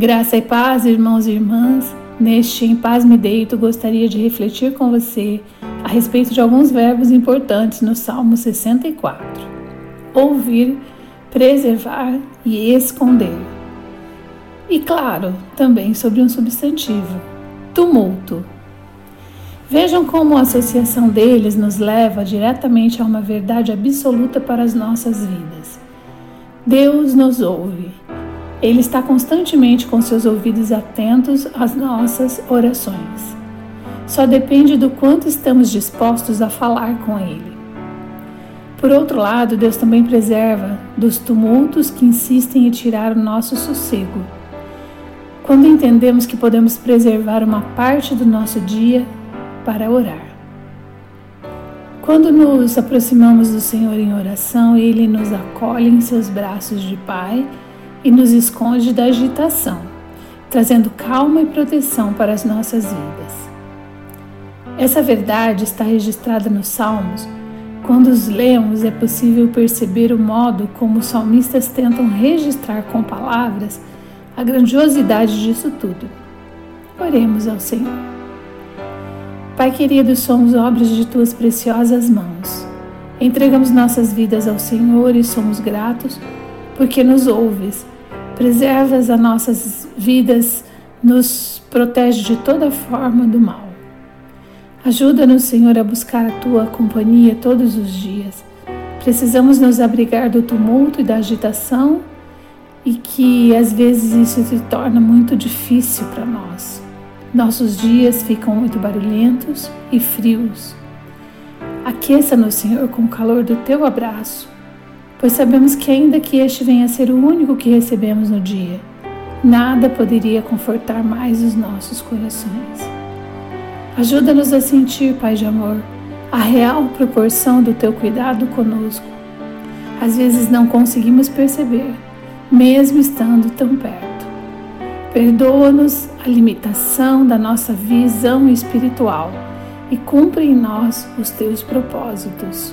Graça e paz, irmãos e irmãs. Neste Em Paz Me Deito, gostaria de refletir com você a respeito de alguns verbos importantes no Salmo 64: ouvir, preservar e esconder. E, claro, também sobre um substantivo: tumulto. Vejam como a associação deles nos leva diretamente a uma verdade absoluta para as nossas vidas. Deus nos ouve. Ele está constantemente com seus ouvidos atentos às nossas orações. Só depende do quanto estamos dispostos a falar com Ele. Por outro lado, Deus também preserva dos tumultos que insistem em tirar o nosso sossego. Quando entendemos que podemos preservar uma parte do nosso dia para orar. Quando nos aproximamos do Senhor em oração, Ele nos acolhe em seus braços de Pai e nos esconde da agitação, trazendo calma e proteção para as nossas vidas. Essa verdade está registrada nos Salmos. Quando os lemos, é possível perceber o modo como os salmistas tentam registrar com palavras a grandiosidade disso tudo. Oremos ao Senhor. Pai querido, somos obras de tuas preciosas mãos. Entregamos nossas vidas ao Senhor e somos gratos porque nos ouves. Preservas as nossas vidas, nos protege de toda forma do mal. Ajuda-nos, Senhor, a buscar a tua companhia todos os dias. Precisamos nos abrigar do tumulto e da agitação e que às vezes isso se torna muito difícil para nós. Nossos dias ficam muito barulhentos e frios. Aqueça-nos, Senhor, com o calor do teu abraço, pois sabemos que, ainda que este venha a ser o único que recebemos no dia, nada poderia confortar mais os nossos corações. Ajuda-nos a sentir, Pai de amor, a real proporção do teu cuidado conosco. Às vezes não conseguimos perceber, mesmo estando tão perto. Perdoa-nos a limitação da nossa visão espiritual e cumpre em nós os teus propósitos.